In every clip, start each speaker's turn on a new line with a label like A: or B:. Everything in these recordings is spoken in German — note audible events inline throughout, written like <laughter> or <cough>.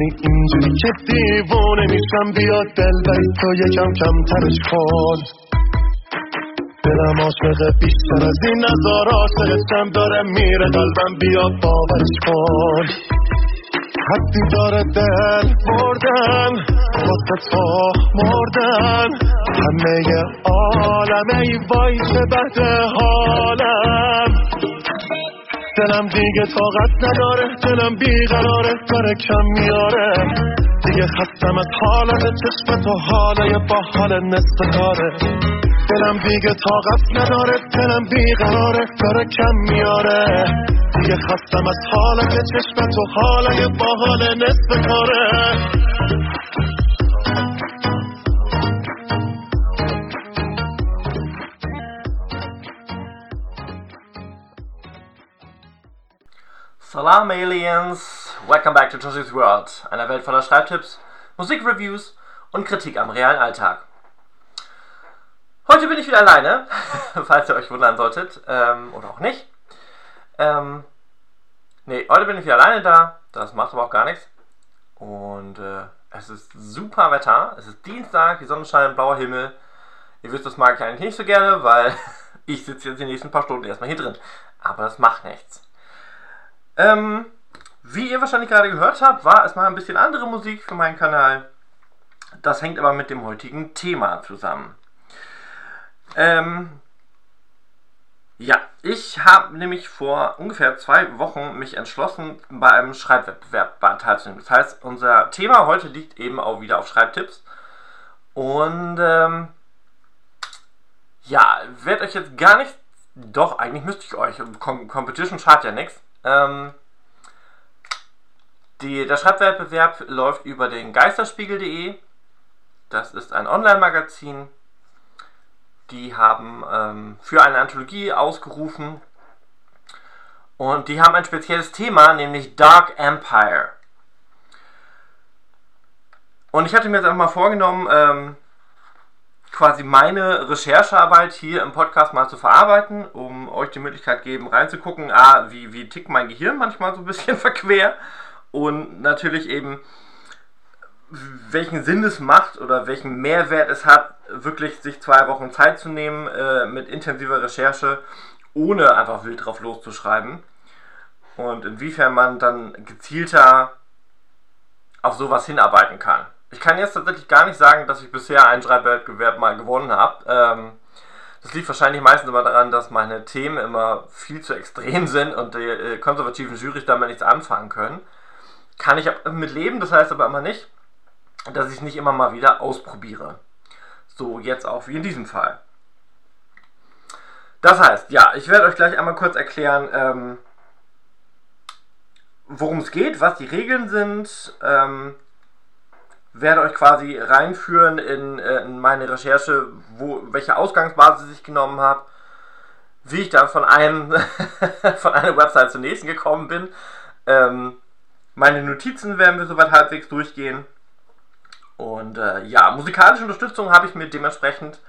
A: می‌کنی اینجوری که دیوونه میشم بیا دل بری تو یکم کم ترش کن. دلم عاشق بیشتر از این نظار عاشقشم داره میره قلبم بیا باورش کن. حدی داره دل بردن واسه تو مردن. همه عالم ای وای چه بد حالم. دلم دیگه طاقت نداره دلم بیقراره داره کم میاره. دیگه خستم از حالت چشم تو حاله با حال نصف کاره. دلم دیگه طاقت نداره دلم بیقراره داره کم میاره. دیگه خستم از حالت چشم تو حاله با حال نصف کاره.
B: Salam Aliens, welcome back to Josie's World, einer Welt voller Schreibtipps, Musikreviews und Kritik am realen Alltag. Heute bin ich wieder alleine, <laughs> falls ihr euch wundern solltet, ähm, oder auch nicht. Ähm, nee, heute bin ich wieder alleine da, das macht aber auch gar nichts. Und äh, es ist super Wetter, es ist Dienstag, die Sonne scheint, blauer Himmel. Ihr wisst, das mag ich eigentlich nicht so gerne, weil <laughs> ich sitze jetzt die nächsten paar Stunden erstmal hier drin. Aber das macht nichts. Ähm, wie ihr wahrscheinlich gerade gehört habt, war es mal ein bisschen andere Musik für meinen Kanal. Das hängt aber mit dem heutigen Thema zusammen. Ähm, ja, ich habe nämlich vor ungefähr zwei Wochen mich entschlossen, bei einem Schreibwettbewerb teilzunehmen. Das heißt, unser Thema heute liegt eben auch wieder auf Schreibtipps. Und ähm, ja, werde euch jetzt gar nicht. Doch, eigentlich müsste ich euch. Com Competition schadet ja nichts. Ähm, die, der Schreibwettbewerb läuft über den Geisterspiegel.de. Das ist ein Online-Magazin. Die haben ähm, für eine Anthologie ausgerufen. Und die haben ein spezielles Thema, nämlich Dark Empire. Und ich hatte mir jetzt einfach mal vorgenommen, ähm, quasi meine Recherchearbeit hier im Podcast mal zu verarbeiten, um euch die Möglichkeit geben, reinzugucken, ah, wie, wie tickt mein Gehirn manchmal so ein bisschen <laughs> verquer und natürlich eben, welchen Sinn es macht oder welchen Mehrwert es hat, wirklich sich zwei Wochen Zeit zu nehmen äh, mit intensiver Recherche, ohne einfach wild drauf loszuschreiben. Und inwiefern man dann gezielter auf sowas hinarbeiten kann. Ich kann jetzt tatsächlich gar nicht sagen, dass ich bisher einen Schreibwettbewerb mal gewonnen habe. Ähm, das liegt wahrscheinlich meistens immer daran, dass meine Themen immer viel zu extrem <laughs> sind und die äh, konservativen Jurys damit nichts anfangen können. Kann ich mit leben, das heißt aber immer nicht, dass ich es nicht immer mal wieder ausprobiere. So jetzt auch wie in diesem Fall. Das heißt, ja, ich werde euch gleich einmal kurz erklären, ähm, worum es geht, was die Regeln sind, ähm, werde euch quasi reinführen in, äh, in meine Recherche, wo, welche Ausgangsbasis ich genommen habe, wie ich dann von einem <laughs> von einer Website zur nächsten gekommen bin. Ähm, meine Notizen werden wir soweit halbwegs durchgehen. Und äh, ja, musikalische Unterstützung habe ich mir dementsprechend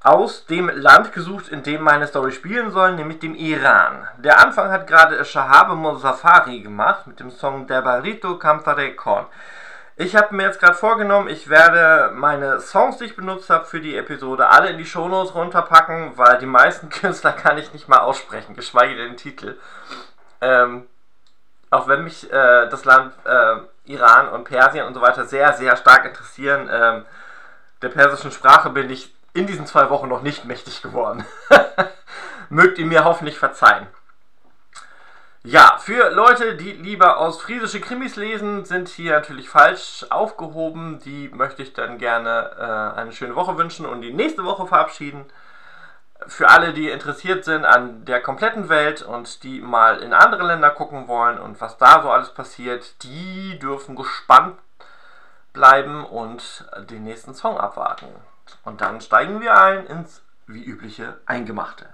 B: aus dem Land gesucht, in dem meine Story spielen soll, nämlich dem Iran. Der Anfang hat gerade Shahab Mozafari gemacht mit dem Song Debarito Kamtare Korn. Ich habe mir jetzt gerade vorgenommen, ich werde meine Songs, die ich benutzt habe für die Episode, alle in die Shownotes runterpacken, weil die meisten <laughs> Künstler kann ich nicht mal aussprechen, geschweige denn den Titel. Ähm, auch wenn mich äh, das Land äh, Iran und Persien und so weiter sehr, sehr stark interessieren, ähm, der persischen Sprache bin ich in diesen zwei Wochen noch nicht mächtig geworden. <laughs> Mögt ihr mir hoffentlich verzeihen. Ja, für Leute, die lieber ostfriesische Krimis lesen, sind hier natürlich falsch aufgehoben. Die möchte ich dann gerne äh, eine schöne Woche wünschen und die nächste Woche verabschieden. Für alle, die interessiert sind an der kompletten Welt und die mal in andere Länder gucken wollen und was da so alles passiert, die dürfen gespannt bleiben und den nächsten Song abwarten. Und dann steigen wir ein ins wie übliche Eingemachte.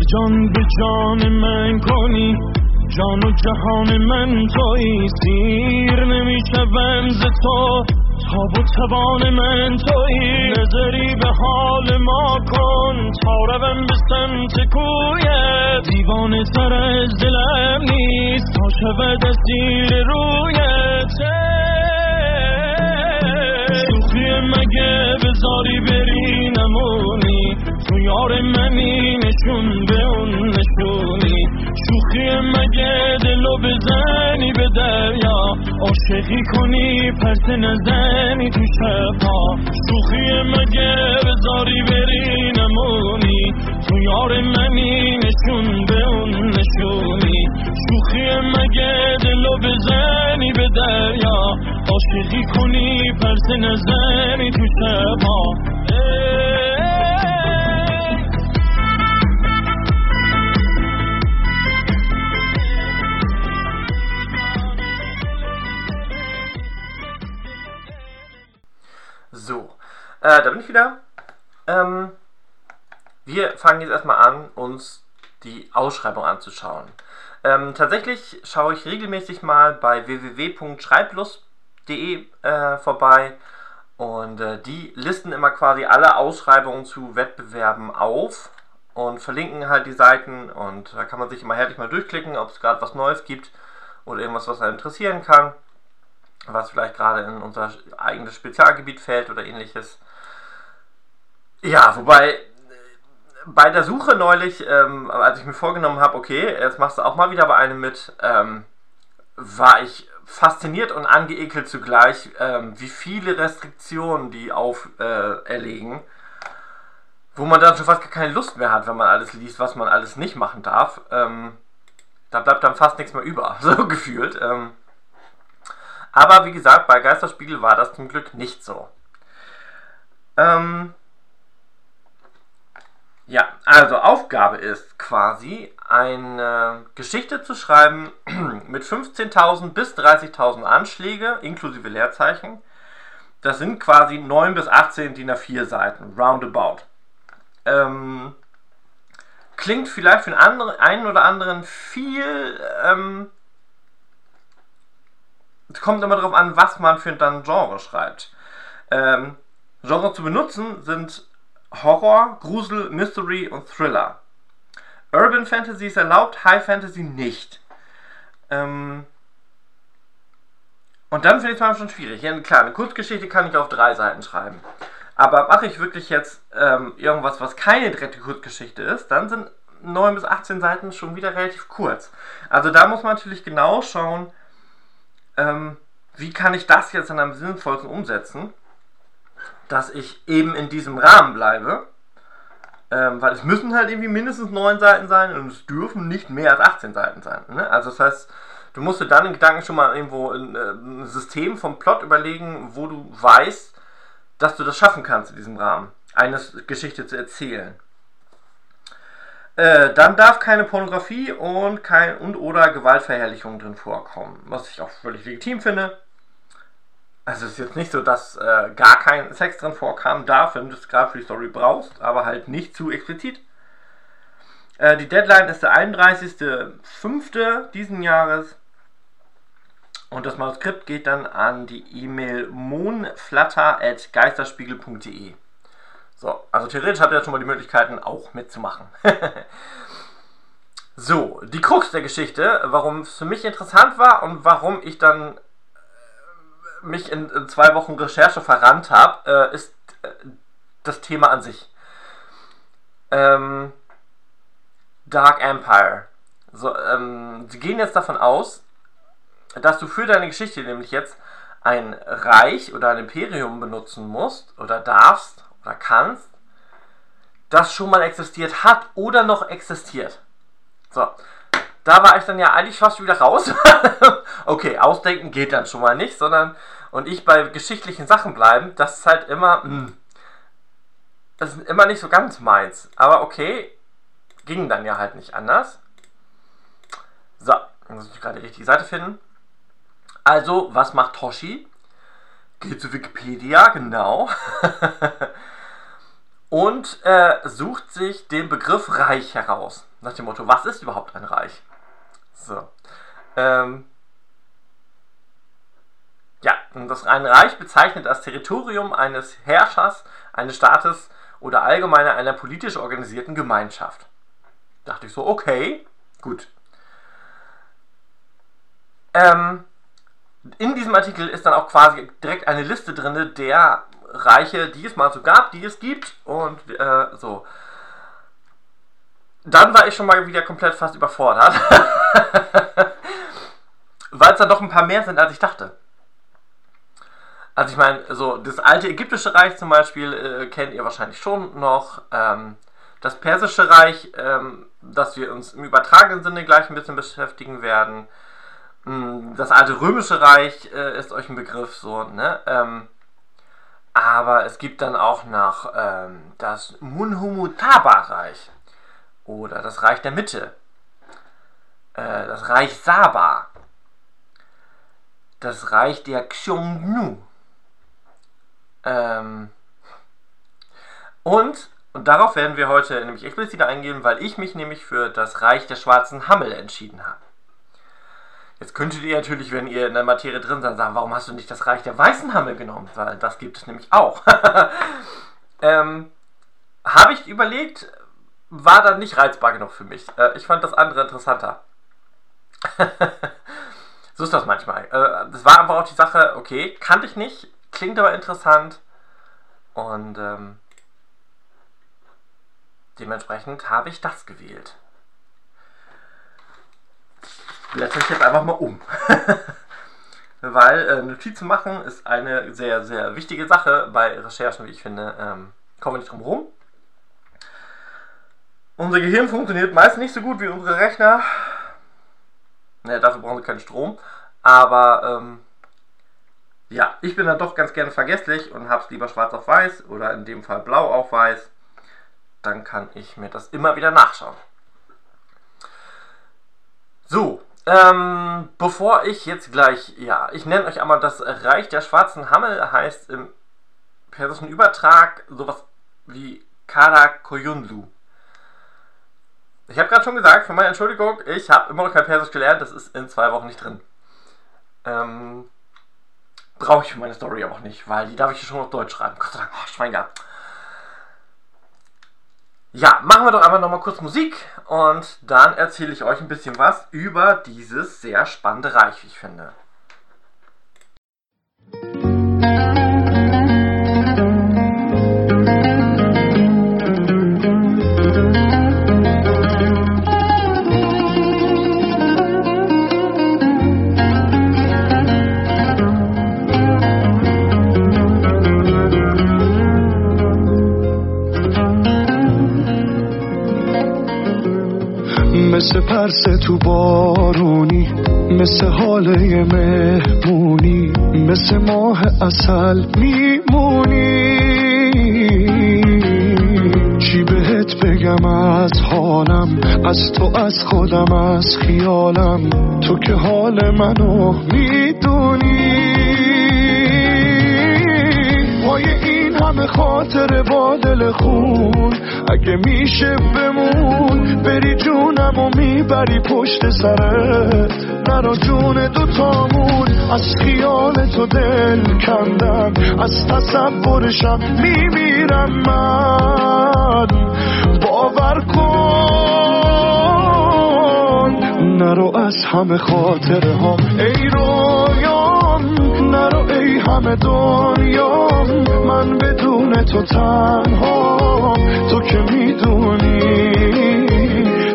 A: گر جان به جان من کنی
C: جان و جهان من توی سیر نمی‌شوم ز تو تاب و توان من توی نظری به حال ما کن تا روم به سمت کویت دیوانه تر از دلم نیست تا شود اسیر رویت شوخی مگه تو یار منی نشون به اون نشونی. شوخی مگه دلو بزنی به دریا؟ عاشقی کنی پس نزنی تو شبها. شوخی مگه بذاری بری نمونی؟ تو یار منی نشون به اون نشونی. شوخی مگه دلو بزنی به دریا؟ عاشقی کنی پس نزنی تو شبها.
B: Äh, da bin ich wieder. Ähm, wir fangen jetzt erstmal an, uns die Ausschreibung anzuschauen. Ähm, tatsächlich schaue ich regelmäßig mal bei www.schreiblust.de äh, vorbei und äh, die listen immer quasi alle Ausschreibungen zu Wettbewerben auf und verlinken halt die Seiten und da kann man sich immer herrlich mal durchklicken, ob es gerade was Neues gibt oder irgendwas, was einen interessieren kann was vielleicht gerade in unser eigenes Spezialgebiet fällt oder ähnliches. Ja, wobei äh, bei der Suche neulich, ähm, als ich mir vorgenommen habe, okay, jetzt machst du auch mal wieder bei einem mit, ähm, war ich fasziniert und angeekelt zugleich, ähm, wie viele Restriktionen die auferlegen, äh, wo man dann schon fast gar keine Lust mehr hat, wenn man alles liest, was man alles nicht machen darf. Ähm, da bleibt dann fast nichts mehr über, <laughs> so gefühlt. Ähm, aber wie gesagt, bei Geisterspiegel war das zum Glück nicht so. Ähm ja, also Aufgabe ist quasi eine Geschichte zu schreiben <clears throat> mit 15.000 bis 30.000 Anschläge inklusive Leerzeichen. Das sind quasi 9 bis 18 DIN A4 Seiten, roundabout. Ähm, klingt vielleicht für einen, einen oder anderen viel ähm, es kommt immer darauf an, was man für ein Genre schreibt. Ähm, Genre zu benutzen sind Horror, Grusel, Mystery und Thriller. Urban Fantasy ist erlaubt, High Fantasy nicht. Ähm, und dann finde ich es manchmal schon schwierig. Ja, klar, eine Kurzgeschichte kann ich auf drei Seiten schreiben. Aber mache ich wirklich jetzt ähm, irgendwas, was keine direkte Kurzgeschichte ist, dann sind 9 bis 18 Seiten schon wieder relativ kurz. Also da muss man natürlich genau schauen, ähm, wie kann ich das jetzt an einem sinnvollsten umsetzen, dass ich eben in diesem Rahmen bleibe. Ähm, weil es müssen halt irgendwie mindestens 9 Seiten sein und es dürfen nicht mehr als 18 Seiten sein. Ne? Also das heißt, du musst dir dann in Gedanken schon mal irgendwo ein, äh, ein System vom Plot überlegen, wo du weißt, dass du das schaffen kannst in diesem Rahmen, eine Geschichte zu erzählen. Äh, dann darf keine Pornografie und kein und oder Gewaltverherrlichung drin vorkommen, was ich auch völlig legitim finde. Also es ist jetzt nicht so, dass äh, gar kein Sex drin vorkam darf, wenn du es gerade für die Story brauchst, aber halt nicht zu explizit. Äh, die Deadline ist der 31.05. diesen Jahres. Und das Manuskript geht dann an die E-Mail moonflatter.geisterspiegel.de. So, also theoretisch habt ihr jetzt schon mal die Möglichkeiten, auch mitzumachen. <laughs> so, die Krux der Geschichte, warum es für mich interessant war und warum ich dann mich in, in zwei Wochen Recherche verrannt habe, äh, ist äh, das Thema an sich. Ähm, Dark Empire. So, ähm, sie gehen jetzt davon aus, dass du für deine Geschichte nämlich jetzt ein Reich oder ein Imperium benutzen musst oder darfst, oder kannst, das schon mal existiert hat oder noch existiert. So, da war ich dann ja eigentlich fast wieder raus. <laughs> okay, ausdenken geht dann schon mal nicht, sondern und ich bei geschichtlichen Sachen bleiben, das ist halt immer, mh, hm, das ist immer nicht so ganz meins. Aber okay, ging dann ja halt nicht anders. So, muss ich gerade die richtige Seite finden. Also, was macht Toshi? Geht zu Wikipedia, genau. <laughs> und äh, sucht sich den Begriff Reich heraus. Nach dem Motto, was ist überhaupt ein Reich? So. Ähm, ja, das ein Reich bezeichnet das Territorium eines Herrschers, eines Staates oder allgemeiner einer politisch organisierten Gemeinschaft. Dachte ich so, okay, gut. Ähm, in diesem Artikel ist dann auch quasi direkt eine Liste drin der Reiche, die es mal so gab, die es gibt und äh, so. Dann war ich schon mal wieder komplett fast überfordert. <laughs> Weil es dann doch ein paar mehr sind, als ich dachte. Also ich meine, so das alte ägyptische Reich zum Beispiel äh, kennt ihr wahrscheinlich schon noch. Ähm, das persische Reich, ähm, das wir uns im übertragenen Sinne gleich ein bisschen beschäftigen werden. Mm, das alte römische Reich äh, ist euch ein Begriff, so, ne? Ähm, aber es gibt dann auch noch ähm, das Munhumutaba-Reich oder das Reich der Mitte, äh, das Reich Saba, das Reich der Xiongnu ähm, und, und darauf werden wir heute nämlich explizit eingehen, weil ich mich nämlich für das Reich der schwarzen Hammel entschieden habe. Jetzt könntet ihr natürlich, wenn ihr in der Materie drin seid, sagen, warum hast du nicht das Reich der weißen Hammel genommen? Weil das gibt es nämlich auch. <laughs> ähm, Habe ich überlegt, war dann nicht reizbar genug für mich. Äh, ich fand das andere interessanter. <laughs> so ist das manchmal. Äh, das war einfach auch die Sache, okay, kannte ich nicht, klingt aber interessant. Und ähm, dementsprechend habe ich das gewählt blätter ich jetzt einfach mal um. <laughs> Weil äh, Notizen machen ist eine sehr, sehr wichtige Sache bei Recherchen, wie ich finde. Ähm, kommen wir nicht drum herum. Unser Gehirn funktioniert meist nicht so gut wie unsere Rechner. Naja, dafür brauchen sie keinen Strom. Aber ähm, ja, ich bin dann doch ganz gerne vergesslich und habe es lieber schwarz auf weiß oder in dem Fall blau auf weiß. Dann kann ich mir das immer wieder nachschauen. So, ähm, bevor ich jetzt gleich, ja, ich nenne euch einmal das Reich der schwarzen Hammel, heißt im persischen Übertrag sowas wie Karakoyunlu. Ich habe gerade schon gesagt, für meine Entschuldigung, ich habe immer noch kein Persisch gelernt, das ist in zwei Wochen nicht drin. Ähm, Brauche ich für meine Story auch nicht, weil die darf ich schon auf Deutsch schreiben. Gott sei Dank, oh, Schwein gehabt. Ja, machen wir doch einfach nochmal kurz Musik und dann erzähle ich euch ein bisschen was über dieses sehr spannende Reich, wie ich finde.
D: پرس تو بارونی مثل حاله مهمونی مثل ماه اصل میمونی. چی بهت بگم از حالم از تو از خودم از خیالم؟ تو که حال منو می‌دونی. همه خاطر با دل خون. اگه میشه بمون بری جونم و می‌بری پشت سرت. نرا جون دوتامون از خیال تو دل کندم. از تصورشم میمیرم من. باور کن نرو از همه خاطره هم ای رویام نرو ای همه دنیام من بدون تو تنها. تو که می‌دونی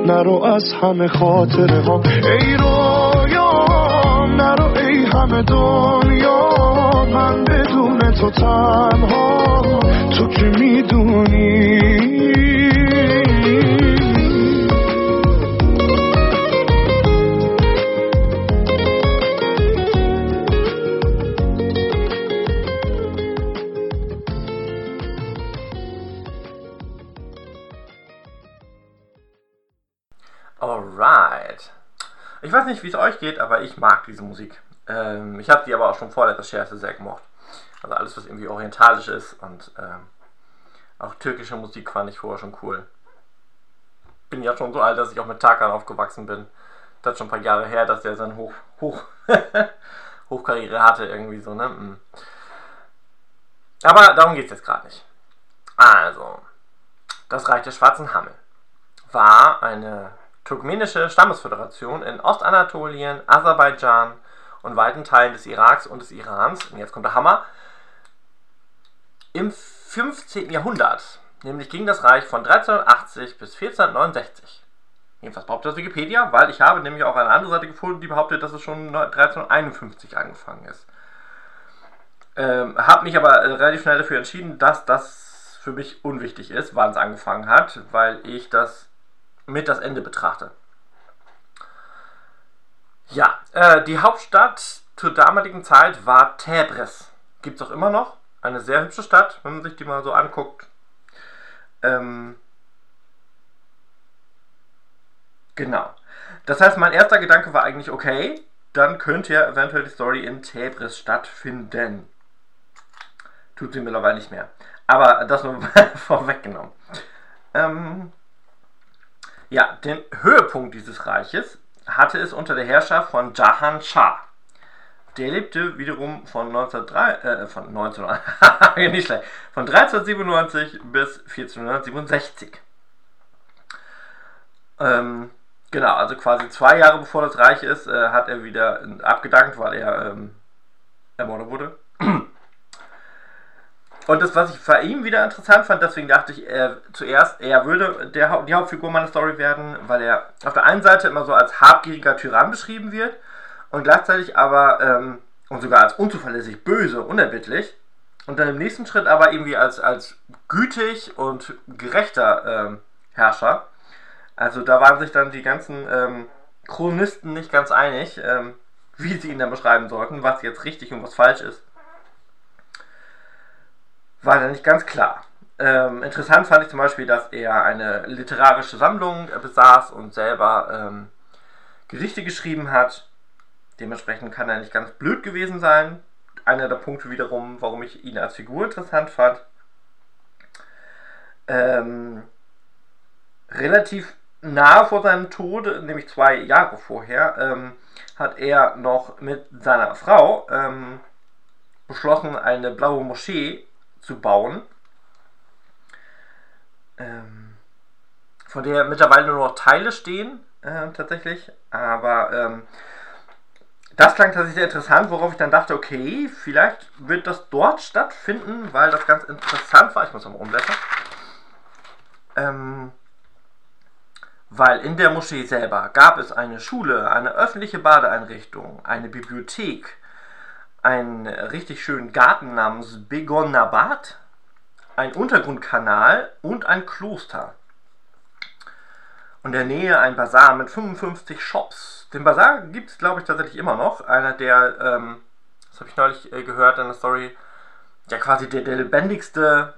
D: نرو از همه خاطره ها ای رویام نرو ای همه دنیا. من بدون تو تنها. تو که می‌دونی
B: Ich weiß nicht, wie es euch geht, aber ich mag diese Musik. Ähm, ich habe die aber auch schon vor der Recherche sehr gemocht. Also alles, was irgendwie orientalisch ist und ähm, auch türkische Musik fand ich vorher schon cool. Bin ja schon so alt, dass ich auch mit Tarkan aufgewachsen bin. Das ist schon ein paar Jahre her, dass der seine Hoch, Hoch, <laughs> Hochkarriere hatte, irgendwie so, ne? Hm. Aber darum geht es jetzt gerade nicht. Also, das Reich der Schwarzen Hammel war eine turkmenische Stammesföderation in Ostanatolien, Aserbaidschan und weiten Teilen des Iraks und des Irans. Und jetzt kommt der Hammer. Im 15. Jahrhundert, nämlich ging das Reich von 1380 bis 1469. Jedenfalls behauptet das Wikipedia, weil ich habe nämlich auch eine andere Seite gefunden, die behauptet, dass es schon 1351 angefangen ist. Ähm, habe mich aber relativ schnell dafür entschieden, dass das für mich unwichtig ist, wann es angefangen hat, weil ich das mit das Ende betrachte. Ja, äh, die Hauptstadt zur damaligen Zeit war Tebris. Gibt es auch immer noch. Eine sehr hübsche Stadt, wenn man sich die mal so anguckt. Ähm, genau. Das heißt, mein erster Gedanke war eigentlich, okay, dann könnte ja eventuell die Story in Tebris stattfinden. Tut sie mittlerweile nicht mehr. Aber das nur <laughs> vorweggenommen. Ähm, ja, den Höhepunkt dieses Reiches hatte es unter der Herrschaft von Jahan Shah. Der lebte wiederum von 1903, äh, von 19, <laughs> nicht schlecht, von 1397 bis 1467. Ähm, genau, also quasi zwei Jahre bevor das Reich ist, äh, hat er wieder abgedankt, weil er ähm, ermordet wurde. Und das, was ich bei ihm wieder interessant fand, deswegen dachte ich er, zuerst, er würde der, die Hauptfigur meiner Story werden, weil er auf der einen Seite immer so als habgieriger Tyrann beschrieben wird und gleichzeitig aber ähm, und sogar als unzuverlässig, böse, unerbittlich und dann im nächsten Schritt aber irgendwie als, als gütig und gerechter ähm, Herrscher. Also da waren sich dann die ganzen ähm, Chronisten nicht ganz einig, ähm, <laughs> wie sie ihn dann beschreiben sollten, was jetzt richtig und was falsch ist war da nicht ganz klar. Ähm, interessant fand ich zum Beispiel, dass er eine literarische Sammlung besaß und selber ähm, Gedichte geschrieben hat. Dementsprechend kann er nicht ganz blöd gewesen sein. Einer der Punkte wiederum, warum ich ihn als Figur interessant fand. Ähm, relativ nah vor seinem Tod, nämlich zwei Jahre vorher, ähm, hat er noch mit seiner Frau ähm, beschlossen, eine blaue Moschee zu bauen. Ähm, von der mittlerweile nur noch Teile stehen, äh, tatsächlich. Aber ähm, das klang tatsächlich sehr interessant, worauf ich dann dachte, okay, vielleicht wird das dort stattfinden, weil das ganz interessant war. Ich muss nochmal umblättern. Ähm, weil in der Moschee selber gab es eine Schule, eine öffentliche Badeeinrichtung, eine Bibliothek, einen richtig schönen Garten namens Begonnabat, ein Untergrundkanal und ein Kloster. Und in der Nähe ein Bazar mit 55 Shops. Den Bazar gibt es, glaube ich, tatsächlich immer noch. Einer der, ähm, das habe ich neulich äh, gehört in der Story, ja quasi der, der lebendigste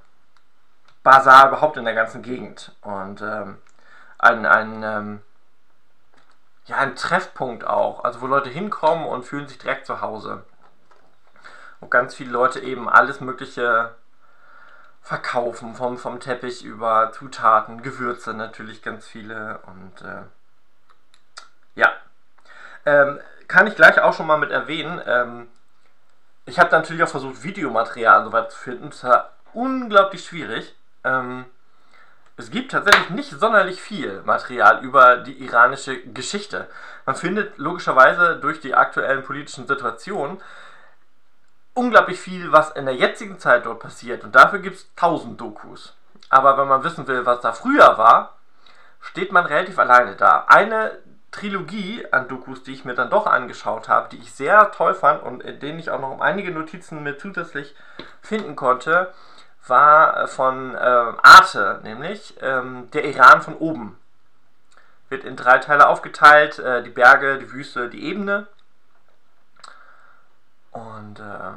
B: Bazar überhaupt in der ganzen Gegend. Und ähm, ein, ein, ähm, ja, ein Treffpunkt auch, also wo Leute hinkommen und fühlen sich direkt zu Hause wo ganz viele Leute eben alles Mögliche verkaufen, vom, vom Teppich über Zutaten, Gewürze natürlich ganz viele und äh, ja. Ähm, kann ich gleich auch schon mal mit erwähnen. Ähm, ich habe natürlich auch versucht, Videomaterial soweit zu finden. Das war unglaublich schwierig. Ähm, es gibt tatsächlich nicht sonderlich viel Material über die iranische Geschichte. Man findet logischerweise durch die aktuellen politischen Situationen unglaublich viel, was in der jetzigen Zeit dort passiert. Und dafür gibt es tausend Dokus. Aber wenn man wissen will, was da früher war, steht man relativ alleine da. Eine Trilogie an Dokus, die ich mir dann doch angeschaut habe, die ich sehr toll fand und in denen ich auch noch einige Notizen mit zusätzlich finden konnte, war von äh, Arte, nämlich ähm, der Iran von oben. Wird in drei Teile aufgeteilt: äh, die Berge, die Wüste, die Ebene. Und äh,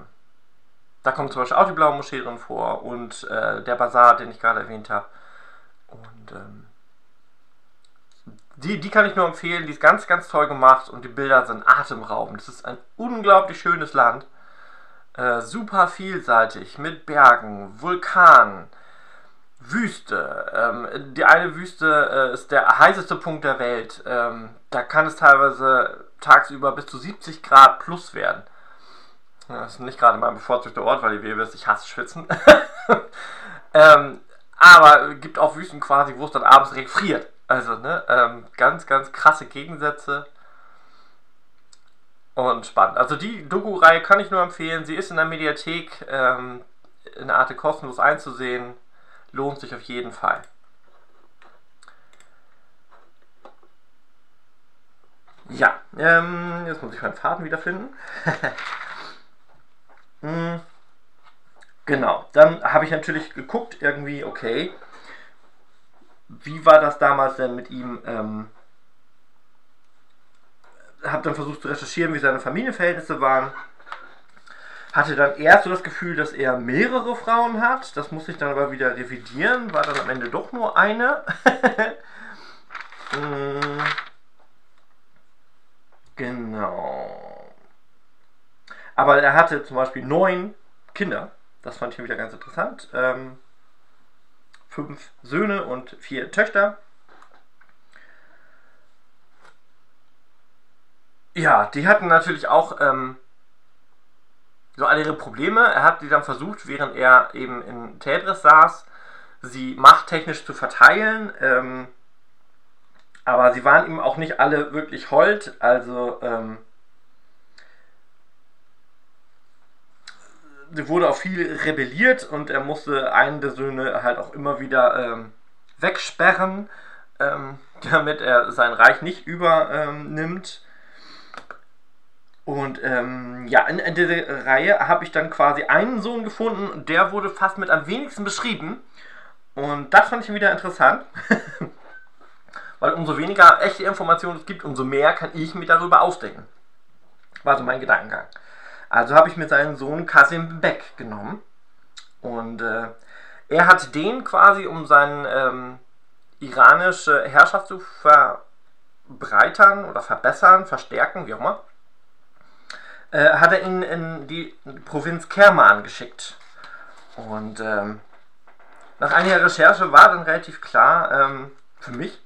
B: da kommt zum Beispiel auch die blaue Moschee drin vor und äh, der Bazar, den ich gerade erwähnt habe. Und ähm, die, die kann ich nur empfehlen, die ist ganz, ganz toll gemacht und die Bilder sind atemberaubend. Das ist ein unglaublich schönes Land. Äh, super vielseitig mit Bergen, Vulkanen, Wüste. Ähm, die eine Wüste äh, ist der heißeste Punkt der Welt. Ähm, da kann es teilweise tagsüber bis zu 70 Grad plus werden. Das ist nicht gerade mein bevorzugter Ort, weil ihr wisst, ich hasse Schwitzen. <laughs> ähm, aber gibt auch Wüsten quasi, wo es dann abends direkt friert. Also, ne, ähm, ganz, ganz krasse Gegensätze. Und spannend. Also die Doku-Reihe kann ich nur empfehlen. Sie ist in der Mediathek ähm, in der Art kostenlos einzusehen. Lohnt sich auf jeden Fall. Ja, ähm, jetzt muss ich meinen Faden wiederfinden. <laughs> hm, genau, dann habe ich natürlich geguckt, irgendwie, okay, wie war das damals denn mit ihm? Ähm, habe dann versucht zu recherchieren, wie seine Familienverhältnisse waren. Hatte dann erst so das Gefühl, dass er mehrere Frauen hat. Das musste ich dann aber wieder revidieren. War dann am Ende doch nur eine. Mm. <laughs> genau. Aber er hatte zum Beispiel neun Kinder. Das fand ich wieder ganz interessant. Ähm, fünf Söhne und vier Töchter. Ja, die hatten natürlich auch ähm, so alle ihre Probleme. Er hat die dann versucht, während er eben in Tebris saß, sie machttechnisch zu verteilen. Ähm, aber sie waren ihm auch nicht alle wirklich hold. Also ähm, wurde auch viel rebelliert und er musste einen der Söhne halt auch immer wieder ähm, wegsperren, ähm, <laughs> damit er sein Reich nicht übernimmt. Und ähm, ja, in, in dieser Reihe habe ich dann quasi einen Sohn gefunden, der wurde fast mit am wenigsten beschrieben. Und das fand ich wieder interessant. <laughs> Weil umso weniger echte Informationen es gibt, umso mehr kann ich mir darüber ausdenken. War so mein Gedankengang. Also habe ich mir seinen Sohn Kasim Beck genommen. Und äh, er hat den quasi, um seine ähm, iranische Herrschaft zu verbreitern oder verbessern, verstärken, wie auch immer, äh, hat er ihn in die Provinz Kerman geschickt. Und ähm, nach einiger Recherche war dann relativ klar ähm, für mich,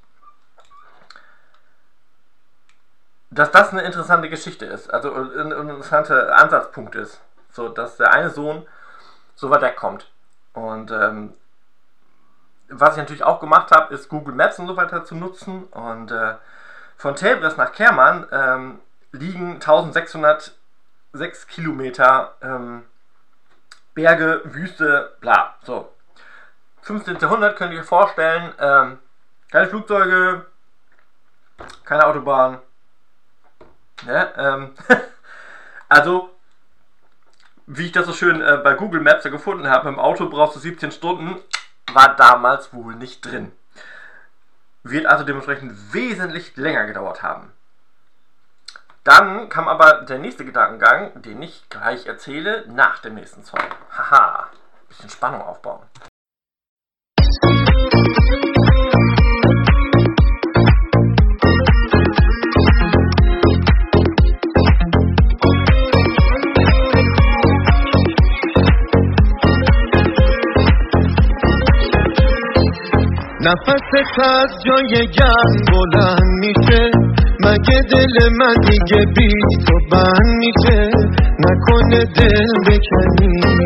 B: dass das eine interessante Geschichte ist, also ein, interessanter Ansatzpunkt ist. So, dass der eine Sohn so weit wegkommt. Und ähm, was ich natürlich auch gemacht habe, ist Google Maps und so weiter zu nutzen. Und äh, von Telbres nach Kerman ähm, liegen 1600 6 Kilometer ähm, Berge, Wüste, bla. So. 15. Jahrhundert könnt ihr euch vorstellen, ähm, keine Flugzeuge, keine Autobahn. Ne? Ähm, <laughs> also, wie ich das so schön äh, bei Google Maps gefunden habe, im Auto brauchst du 17 Stunden, war damals wohl nicht drin. Wird also dementsprechend wesentlich länger gedauert haben. Dann kam aber der nächste Gedankengang, den ich gleich erzähle, nach dem nächsten Song. Haha, bisschen Spannung aufbauen.
A: نفست از جای گرم بلند میشه. مگه دل من دیگه بی تو بند میشه؟ نکنه دل بکنی.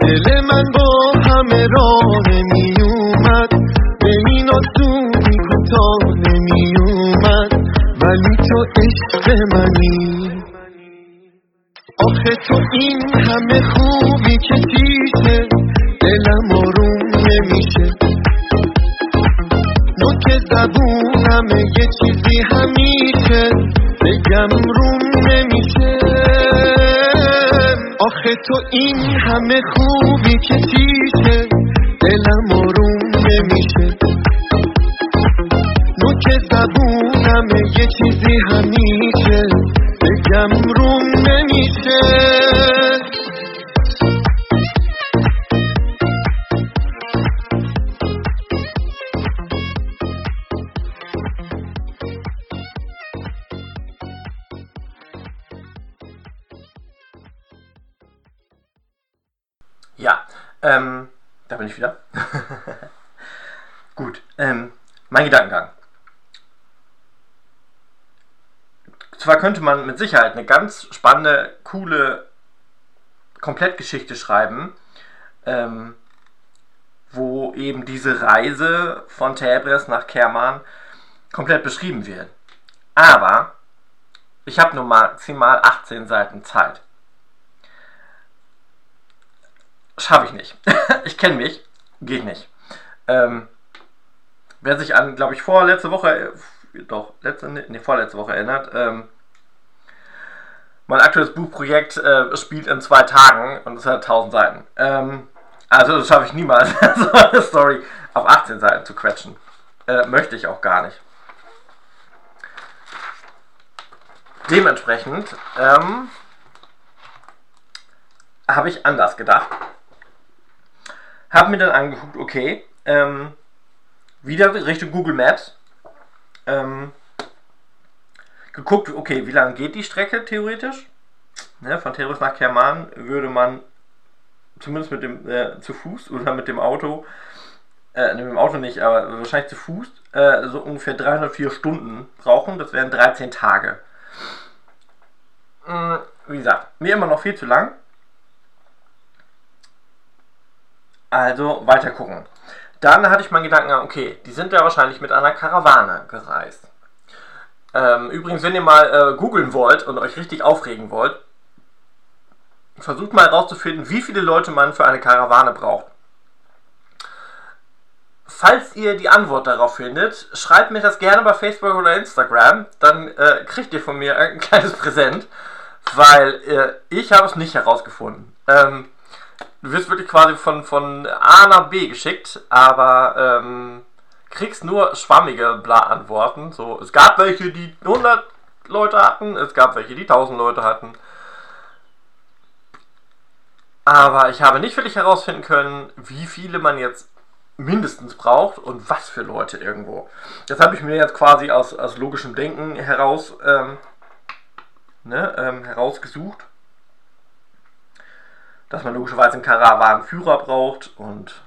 A: دل من با همه راه نمیومد. به این آسونی کوتاه نمیومد. ولی تو عشق منی. آخه تو این همه خوبی که چیشه نوک زبونم یه چیزی همیشه بگم روم نمیشه. آخه تو این همه خوبی که چیشه دلم آروم نمیشه. نوک زبونم یه چیزی همیشه بگم روم نمیشه.
B: Da bin ich wieder. <laughs> Gut, ähm, mein Gedankengang. Zwar könnte man mit Sicherheit eine ganz spannende, coole Komplettgeschichte schreiben, ähm, wo eben diese Reise von Tebres nach Kerman komplett beschrieben wird. Aber ich habe nur maximal 18 Seiten Zeit. Schaffe ich nicht. <laughs> ich kenne mich. Geht nicht. Ähm, wer sich an, glaube ich, vorletzte Woche, äh, doch, letzte, nee, vorletzte Woche erinnert, ähm, mein aktuelles Buchprojekt äh, spielt in zwei Tagen und es hat 1000 Seiten. Ähm, also das schaffe ich niemals, <laughs> so eine Story auf 18 Seiten zu quetschen. Äh, möchte ich auch gar nicht. Dementsprechend ähm, habe ich anders gedacht. Habe mir dann angeguckt, okay, ähm, wieder Richtung Google Maps. Ähm, geguckt, okay, wie lange geht die Strecke theoretisch? Ne, von Terus nach Kerman würde man zumindest mit dem äh, zu Fuß oder mit dem Auto, äh, mit dem Auto nicht, aber wahrscheinlich zu Fuß, äh, so ungefähr 304 Stunden brauchen. Das wären 13 Tage. Hm, wie gesagt, mir immer noch viel zu lang. Also weiter gucken. Dann hatte ich meinen Gedanken, okay, die sind ja wahrscheinlich mit einer Karawane gereist. Ähm, übrigens, wenn ihr mal äh, googeln wollt und euch richtig aufregen wollt, versucht mal herauszufinden, wie viele Leute man für eine Karawane braucht. Falls ihr die Antwort darauf findet, schreibt mir das gerne bei Facebook oder Instagram, dann äh, kriegt ihr von mir ein kleines <laughs> Präsent, weil äh, ich habe es nicht herausgefunden. Ähm, du wirst wirklich quasi von, von A nach B geschickt, aber ähm, kriegst nur schwammige Bla-Antworten. So, es gab welche, die 100 Leute hatten, es gab welche, die 1000 Leute hatten. Aber ich habe nicht wirklich herausfinden können, wie viele man jetzt mindestens braucht und was für Leute irgendwo. Das habe ich mir jetzt quasi aus, aus logischem Denken heraus ähm, ne, ähm, herausgesucht. Dass man logischerweise einen Karawanenführer braucht und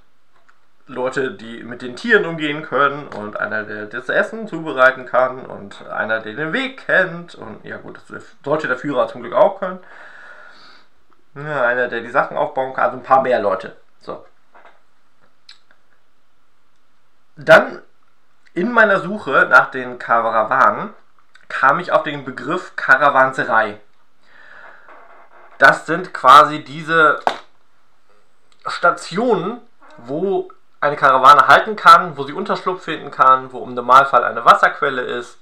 B: Leute, die mit den Tieren umgehen können und einer, der das Essen zubereiten kann und einer, der den Weg kennt und ja gut, das sollte der Führer zum Glück auch können. Ja, einer, der die Sachen aufbauen kann, also ein paar mehr Leute. So. Dann in meiner Suche nach den Karawanen kam ich auf den Begriff Karawanserei. Das sind quasi diese Stationen, wo eine Karawane halten kann, wo sie Unterschlupf finden kann, wo im Normalfall eine Wasserquelle ist,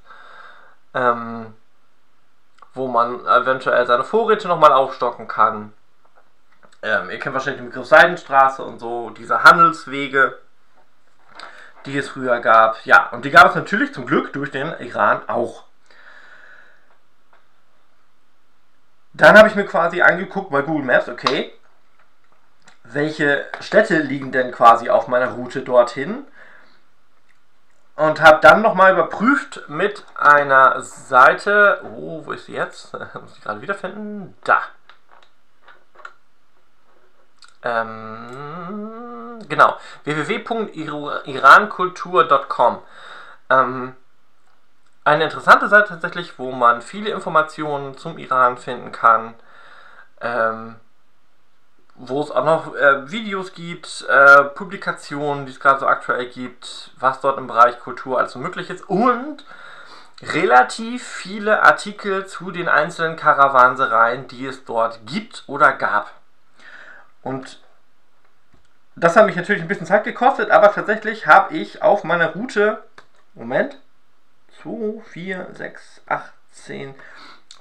B: ähm, wo man eventuell seine Vorräte nochmal aufstocken kann. Ähm, ihr kennt wahrscheinlich den Begriff Seidenstraße und so, diese Handelswege, die es früher gab. Ja, und die gab es natürlich zum Glück durch den Iran auch. Dann habe ich mir quasi angeguckt bei Google Maps, okay, welche Städte liegen denn quasi auf meiner Route dorthin und habe dann nochmal überprüft mit einer Seite, oh, wo ist sie jetzt? <laughs> Muss ich gerade wiederfinden. Da. Ähm, genau, www.irankultur.com. Ähm, eine interessante Seite tatsächlich, wo man viele Informationen zum Iran finden kann. Ähm, wo es auch noch äh, Videos gibt, äh, Publikationen, die es gerade so aktuell gibt, was dort im Bereich Kultur alles so möglich ist und relativ viele Artikel zu den einzelnen Karawansereien, die es dort gibt oder gab. Und das hat mich natürlich ein bisschen Zeit gekostet, aber tatsächlich habe ich auf meiner Route, Moment, 2, 4, 6, 8, 10,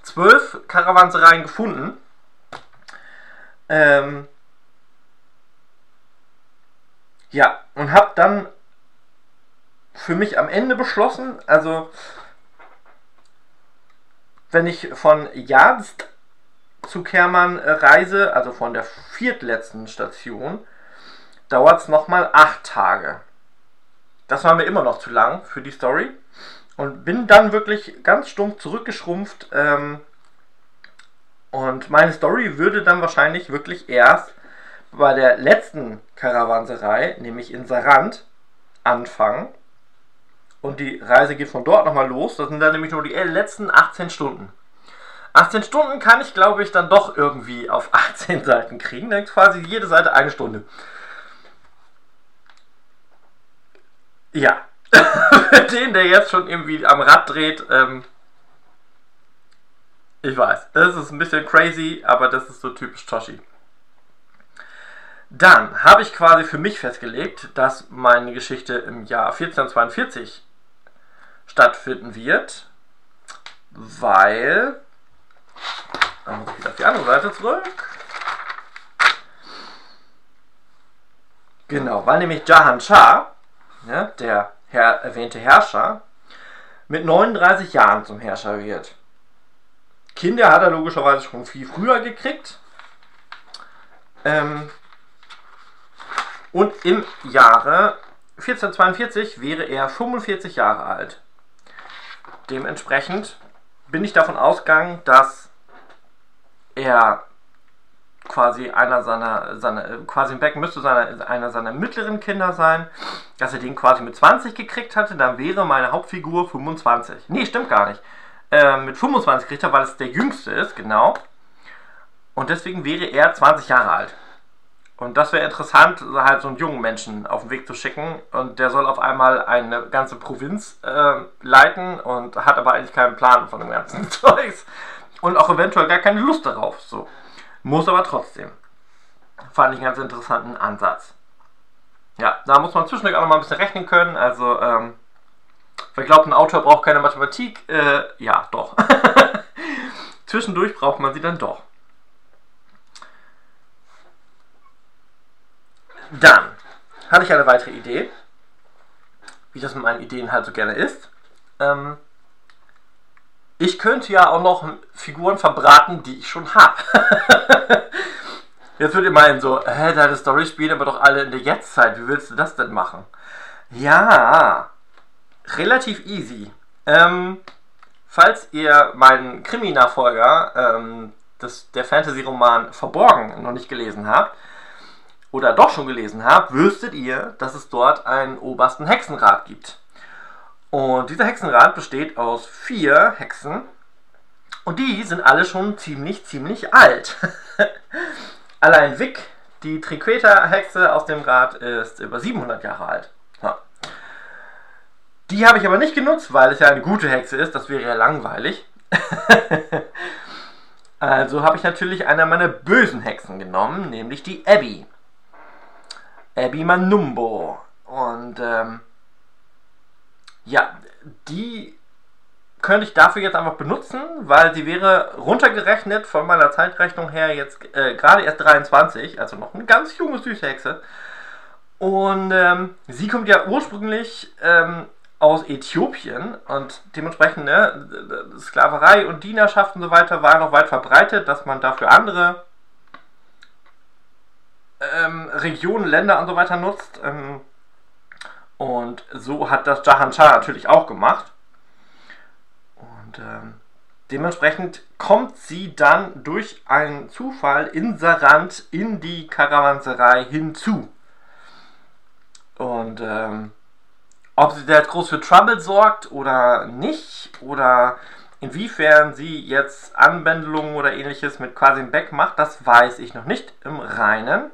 B: 12 Karawansereien gefunden ähm, ja, und habe dann für mich am Ende beschlossen, also wenn ich von Jadst zu Kerman reise, also von der viertletzten Station, dauert es nochmal acht Tage. Das war mir immer noch zu lang für die Story. Und bin dann wirklich ganz stumpf zurückgeschrumpft ähm, und meine Story würde dann wahrscheinlich wirklich erst bei der letzten Karawanserei, nämlich in Sarand, anfangen. Und die Reise geht von dort nochmal los. Das sind dann nämlich nur die letzten 18 Stunden. 18 Stunden kann ich, glaube ich, dann doch irgendwie auf <laughs> 18 Seiten kriegen. Dann quasi jede Seite eine Stunde. Ja. <laughs> Den, der jetzt schon irgendwie am Rad dreht, ähm, ich weiß, das ist ein bisschen crazy, aber das ist so typisch Toshi. Dann habe ich quasi für mich festgelegt, dass meine Geschichte im Jahr 1442 stattfinden wird, weil. Dann muss ich wieder auf die andere Seite zurück. Genau, weil nämlich Jahan Shah, ja, der Herr, erwähnte Herrscher, mit 39 Jahren zum Herrscher wird. Kinder hat er logischerweise schon viel früher gekriegt. Ähm, und im Jahre 1442 wäre er 45 Jahre alt. Dementsprechend bin ich davon ausgegangen, dass er quasi einer seiner, seiner quasi im Becken müsste seiner, einer seiner mittleren Kinder sein, dass er den quasi mit 20 gekriegt hatte, dann wäre meine Hauptfigur 25. Nee, stimmt gar nicht. Äh, mit 25 kriegt er, weil es der jüngste ist, genau. Und deswegen wäre er 20 Jahre alt. Und das wäre interessant, halt so einen jungen Menschen auf den Weg zu schicken. Und der soll auf einmal eine ganze Provinz äh, leiten und hat aber eigentlich keinen Plan von dem ganzen <laughs> Zeugs. Und auch eventuell gar keine Lust darauf. So. Muss aber trotzdem. Fand ich einen ganz interessanten Ansatz. Ja, da muss man zwischendurch auch noch mal ein bisschen rechnen können. Also, ähm, wer glaubt, ein Autor braucht keine Mathematik, äh, ja, doch. <laughs> zwischendurch braucht man sie dann doch. Dann hatte ich eine weitere Idee, wie das mit meinen Ideen halt so gerne ist. Ähm, ich könnte ja auch noch Figuren verbraten, die ich schon habe. Jetzt würdet ihr meinen so, hä, deine Story spielen aber doch alle in der Jetztzeit. Wie willst du das denn machen? Ja, relativ easy. Ähm, falls ihr meinen Krimi-Nachfolger, ähm, der Fantasy-Roman Verborgen, noch nicht gelesen habt, oder doch schon gelesen habt, wüsstet ihr, dass es dort einen obersten Hexenrat gibt. Und dieser Hexenrat besteht aus vier Hexen. Und die sind alle schon ziemlich, ziemlich alt. <laughs> Allein Vic, die Triqueta-Hexe aus dem Rat, ist über 700 Jahre alt. Die habe ich aber nicht genutzt, weil es ja eine gute Hexe ist. Das wäre ja langweilig. <laughs> also habe ich natürlich eine meiner bösen Hexen genommen, nämlich die Abby. Abby Manumbo. Und ähm, ja, die könnte ich dafür jetzt einfach benutzen, weil sie wäre runtergerechnet von meiner Zeitrechnung her jetzt äh, gerade erst 23, also noch eine ganz junge süße Hexe. Und ähm, sie kommt ja ursprünglich ähm, aus Äthiopien und dementsprechend ne, Sklaverei und Dienerschaft und so weiter war noch weit verbreitet, dass man dafür andere ähm, Regionen, Länder und so weiter nutzt. Ähm, und so hat das Jahan Shah natürlich auch gemacht. Und ähm, dementsprechend kommt sie dann durch einen Zufall in Sarand in die Karawanserei hinzu. Und ähm, ob sie da jetzt groß für Trouble sorgt oder nicht, oder inwiefern sie jetzt Anbändelungen oder ähnliches mit Quasim Beck macht, das weiß ich noch nicht im Reinen.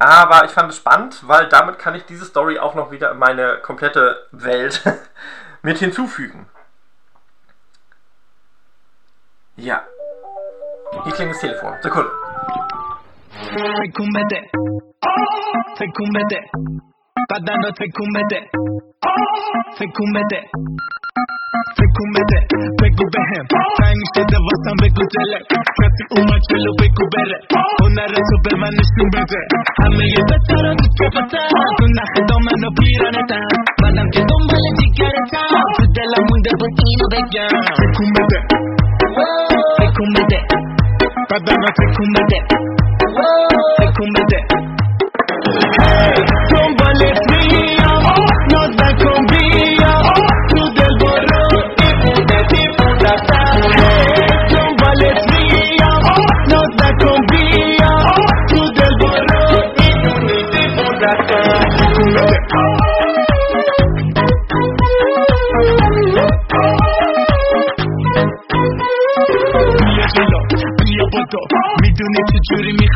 B: Aber ich fand es spannend, weil damit kann ich diese Story auch noch wieder in meine komplette Welt <laughs> mit hinzufügen. Ja. Hier klingt das Telefon. Sekunde. Fekumbete. Fekumbete. Badano tsekumete Tsekumete Tsekumete Bekubehen Time da vasam be güzele Kati umaçlı bekubere Onlara sübemen üstümbeze Ama yubetara tükepete Tunahi domeno piraneta Madam ki dombala cigareta Te munde te bega Tsekumete Tsekumete Badano tsekumete Tsekumete Tsekumete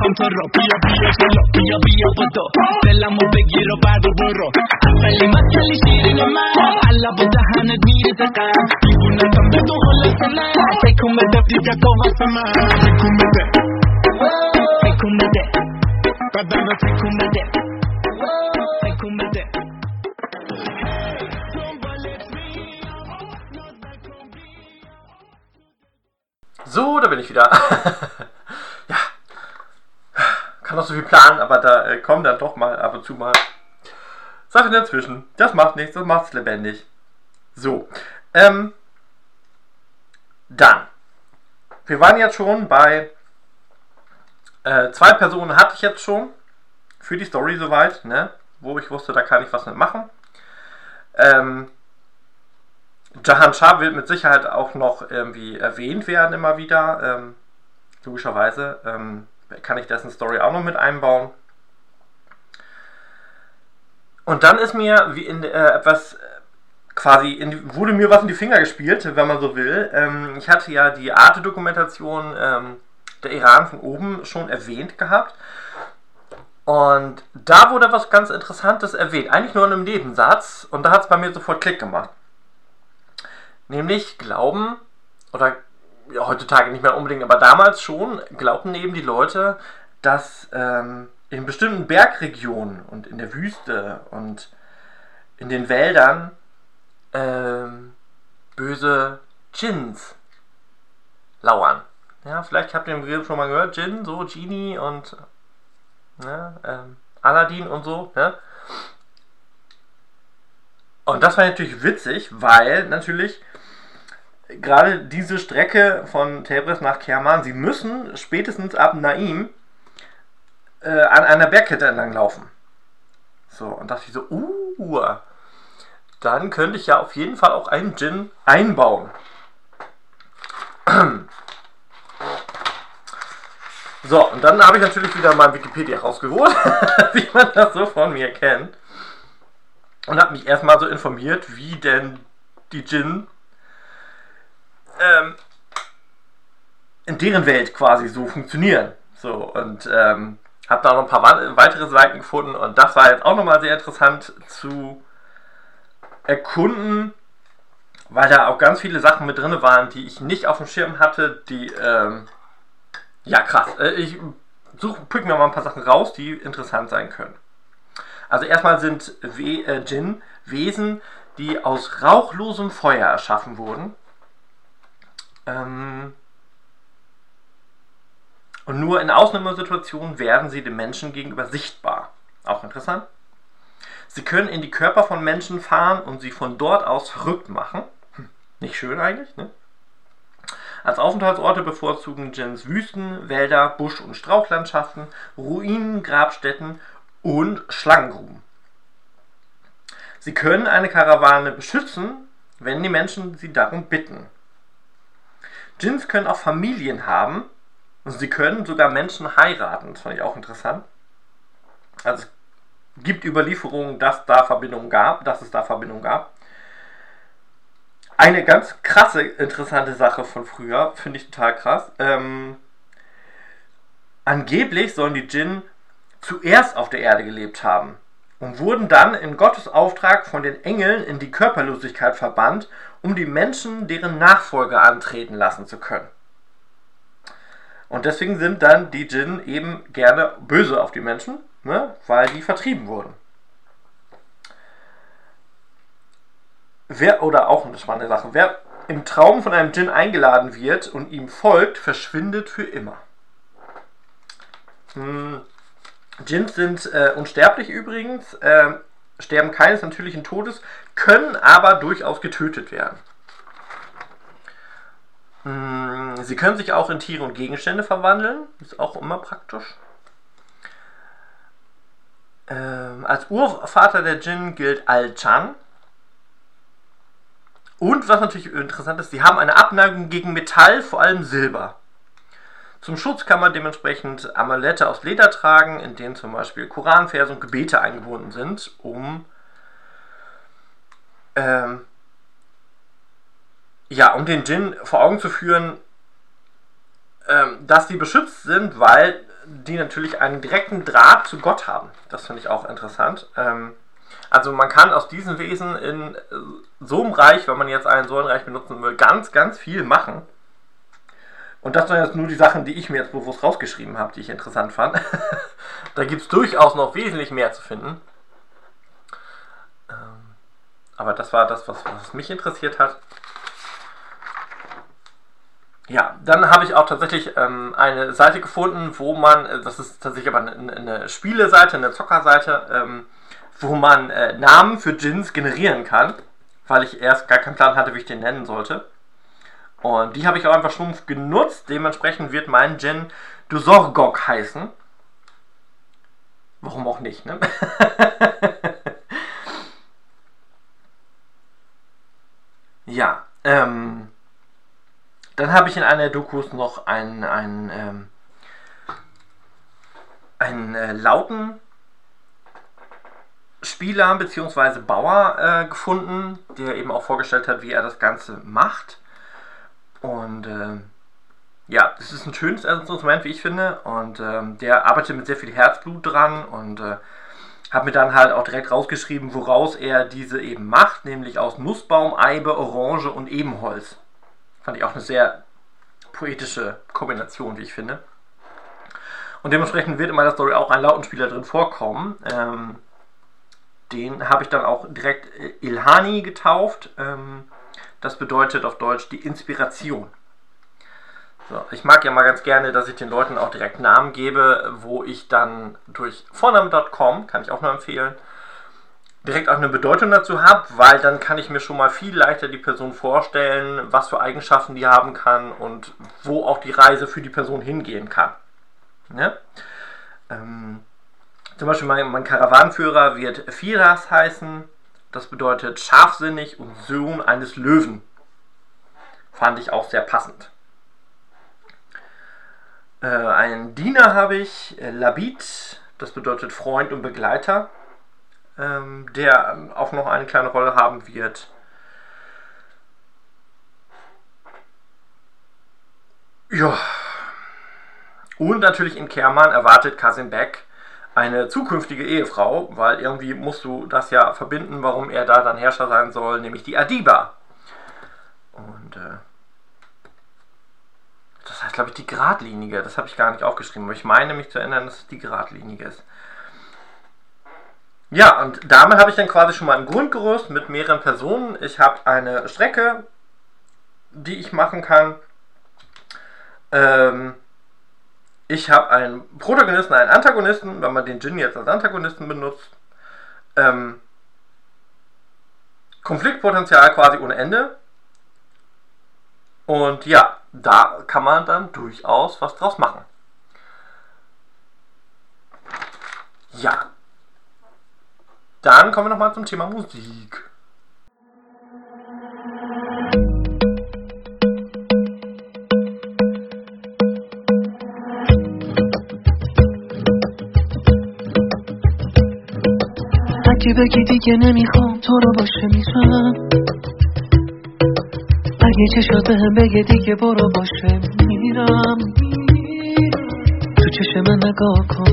C: کنترل بیا بیا جلو. بیا بیا بدو دلمو بگیر و بعد برو. اولی مسئله شیرین من. علب و دهنت میره دقم دیوونتم بدون خلاص من. تکون بده دیگه تو واسه من. تکون بده تکون بده بدن رو تکون بده بده
B: So, da bin ich wieder. Kann noch so viel planen, aber da äh, kommen dann doch mal ab und zu mal Sachen dazwischen. Das macht nichts, das macht es lebendig. So. Ähm, dann. Wir waren jetzt schon bei äh, zwei Personen hatte ich jetzt schon für die Story soweit, ne? Wo ich wusste, da kann ich was mit machen. Ähm, Jahan Shah wird mit Sicherheit auch noch irgendwie erwähnt werden immer wieder. Ähm, logischerweise ähm, kann ich dessen Story auch noch mit einbauen. Und dann ist mir wie in äh, etwas äh, quasi in, wurde mir was in die Finger gespielt, wenn man so will. Ähm, ich hatte ja die Arte-Dokumentation ähm, der Iran von oben schon erwähnt gehabt. Und da wurde was ganz Interessantes erwähnt. Eigentlich nur in einem Nebensatz. Und da hat es bei mir sofort Klick gemacht. Nämlich glauben, oder ja, heutzutage nicht mehr unbedingt, aber damals schon, glaubten eben die Leute, dass ähm, in bestimmten Bergregionen und in der Wüste und in den Wäldern ähm, böse Djinns lauern. Ja, vielleicht habt ihr den Begriff schon mal gehört, Djinn, so Genie und ja, ähm, Aladdin und so. Ja. Und das war natürlich witzig, weil natürlich gerade diese Strecke von Tebris nach Kerman, sie müssen spätestens ab Naim äh, an einer Bergkette entlang laufen. So, und dachte ich so, uh, dann könnte ich ja auf jeden Fall auch einen Gin einbauen. <clears throat> So, und dann habe ich natürlich wieder mal Wikipedia rausgeholt, <laughs> wie man das so von mir kennt. Und habe mich erstmal so informiert, wie denn die Djinn ähm, in deren Welt quasi so funktionieren. So, und ähm, habe da noch ein paar weitere Seiten gefunden und das war jetzt auch nochmal sehr interessant zu erkunden, weil da auch ganz viele Sachen mit drin waren, die ich nicht auf dem Schirm hatte, die ähm, ja, krass. Äh, ich suche, pick mir mal ein paar Sachen raus, die interessant sein können. Also erstmal sind We äh, Djinn Wesen, die aus rauchlosem Feuer erschaffen wurden. Ähm und nur in Ausnahmesituationen werden sie dem Menschen gegenüber sichtbar. Auch interessant. Sie können in die Körper von Menschen fahren und sie von dort aus verrückt machen. Hm, nicht schön eigentlich, ne? Als Aufenthaltsorte bevorzugen Djinns Wüsten, Wälder, Busch- und Strauchlandschaften, Ruinen, Grabstätten und Schlangengruben. Sie können eine Karawane beschützen, wenn die Menschen sie darum bitten. Djinns können auch Familien haben und sie können sogar Menschen heiraten. Das fand ich auch interessant. Also es gibt Überlieferungen, dass da Verbindungen gab, dass es da Verbindungen gab. Eine ganz krasse, interessante Sache von früher, finde ich total krass. Ähm, angeblich sollen die Djinn zuerst auf der Erde gelebt haben und wurden dann in Gottes Auftrag von den Engeln in die Körperlosigkeit verbannt, um die Menschen deren Nachfolger antreten lassen zu können. Und deswegen sind dann die Djinn eben gerne böse auf die Menschen, ne, weil die vertrieben wurden. Wer, oder auch eine spannende Sache, wer im Traum von einem Djinn eingeladen wird und ihm folgt, verschwindet für immer. Hm. Djinns sind äh, unsterblich übrigens, äh, sterben keines natürlichen Todes, können aber durchaus getötet werden. Hm. Sie können sich auch in Tiere und Gegenstände verwandeln, ist auch immer praktisch. Ähm, als Urvater der Djinn gilt Al-Chan, und was natürlich interessant ist, sie haben eine Abneigung gegen Metall, vor allem Silber. Zum Schutz kann man dementsprechend Amulette aus Leder tragen, in denen zum Beispiel Koranverse und Gebete eingebunden sind, um ähm, ja, um den Djinn vor Augen zu führen, ähm, dass sie beschützt sind, weil die natürlich einen direkten Draht zu Gott haben. Das finde ich auch interessant. Ähm, also man kann aus diesen Wesen in so einem Reich, wenn man jetzt einen so Reich benutzen will, ganz, ganz viel machen. Und das sind jetzt nur die Sachen, die ich mir jetzt bewusst rausgeschrieben habe, die ich interessant fand. <laughs> da gibt es durchaus noch wesentlich mehr zu finden. Ähm, aber das war das, was, was mich interessiert hat. Ja, dann habe ich auch tatsächlich ähm, eine Seite gefunden, wo man, äh, das ist tatsächlich aber eine, eine Spieleseite, eine Zockerseite, ähm, wo man äh, Namen für Gins generieren kann, weil ich erst gar keinen Plan hatte, wie ich den nennen sollte. Und die habe ich auch einfach schon genutzt. Dementsprechend wird mein Gin Dusorgok heißen. Warum auch nicht, ne? <laughs> ja, ähm, dann habe ich in einer Dokus noch einen, einen, ähm, einen äh, lauten Spieler bzw. Bauer äh, gefunden, der eben auch vorgestellt hat, wie er das Ganze macht. Und äh, ja, das ist ein schönes Instrument, wie ich finde. Und ähm, der arbeitet mit sehr viel Herzblut dran und äh, hat mir dann halt auch direkt rausgeschrieben, woraus er diese eben macht, nämlich aus Nussbaum, Eibe, Orange und Ebenholz. Fand ich auch eine sehr poetische Kombination, wie ich finde. Und dementsprechend wird in meiner Story auch ein Lautenspieler drin vorkommen. Ähm, den habe ich dann auch direkt Ilhani getauft. Ähm, das bedeutet auf Deutsch die Inspiration. So, ich mag ja mal ganz gerne, dass ich den Leuten auch direkt Namen gebe, wo ich dann durch Vorname.com, kann ich auch nur empfehlen, direkt auch eine Bedeutung dazu habe, weil dann kann ich mir schon mal viel leichter die Person vorstellen, was für Eigenschaften die haben kann und wo auch die Reise für die Person hingehen kann. Ja? Ähm, zum Beispiel mein, mein Karawanenführer wird Firas heißen. Das bedeutet scharfsinnig und Sohn eines Löwen. Fand ich auch sehr passend. Äh, einen Diener habe ich, äh, Labit, das bedeutet Freund und Begleiter, ähm, der auch noch eine kleine Rolle haben wird. Ja. Und natürlich in Kerman erwartet Kasim Beck eine zukünftige Ehefrau, weil irgendwie musst du das ja verbinden, warum er da dann Herrscher sein soll, nämlich die Adiba. Und äh, das heißt, glaube ich, die Gradlinige. Das habe ich gar nicht aufgeschrieben, aber ich meine mich zu erinnern, dass es die Gradlinige ist. Ja, und damit habe ich dann quasi schon mal ein Grundgerüst mit mehreren Personen. Ich habe eine Strecke, die ich machen kann. Ähm, ich habe einen Protagonisten, einen Antagonisten, wenn man den Jin jetzt als Antagonisten benutzt. Ähm, Konfliktpotenzial quasi ohne Ende. Und ja, da kann man dann durchaus was draus machen. Ja. Dann kommen wir nochmal zum Thema Musik.
C: اگه بگی دیگه نمیخوام تو رو باشه میزنم اگه چشات هم بگه دیگه برو باشه. میرم. تو چشم من نگاه کن.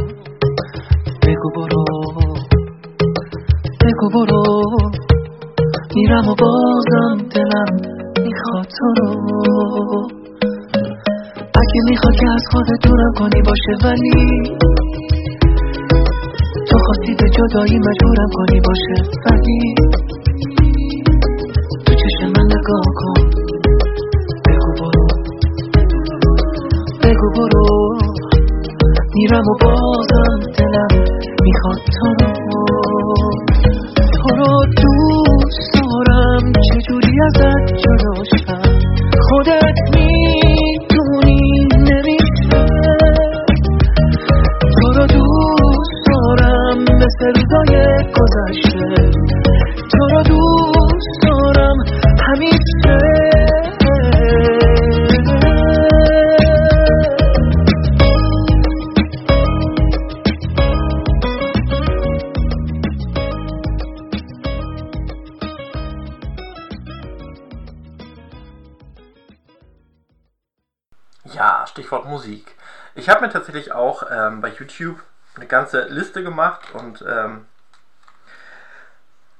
C: بگو برو. بگو برو. میرم و بازم دلم می‌خواد تو رو. اگه می‌خواد که از خودت دورم کنی باشه ولی تو خواستی به جدایی مجبورم کنی باشه. ولی
B: amo por ähm, bei YouTube eine ganze Liste gemacht und ähm,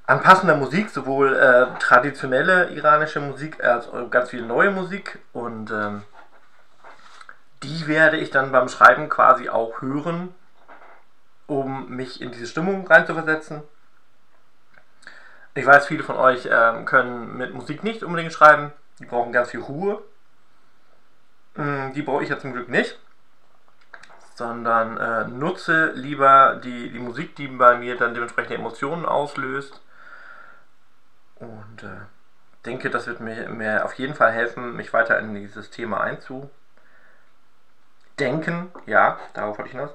B: an passender Musik, sowohl äh, traditionelle iranische Musik als auch ganz viel neue Musik und ähm, die werde ich dann beim Schreiben quasi auch hören, um mich in diese Stimmung reinzuversetzen. Ich weiß, viele von euch ähm, können mit Musik nicht unbedingt schreiben, die brauchen ganz viel Ruhe. Mm, die brauche ich ja zum Glück nicht sondern äh, nutze lieber die, die Musik, die bei mir dann dementsprechend Emotionen auslöst. Und äh, denke, das wird mir, mir auf jeden Fall helfen, mich weiter in dieses Thema einzudenken. Ja, darauf wollte ich hinaus.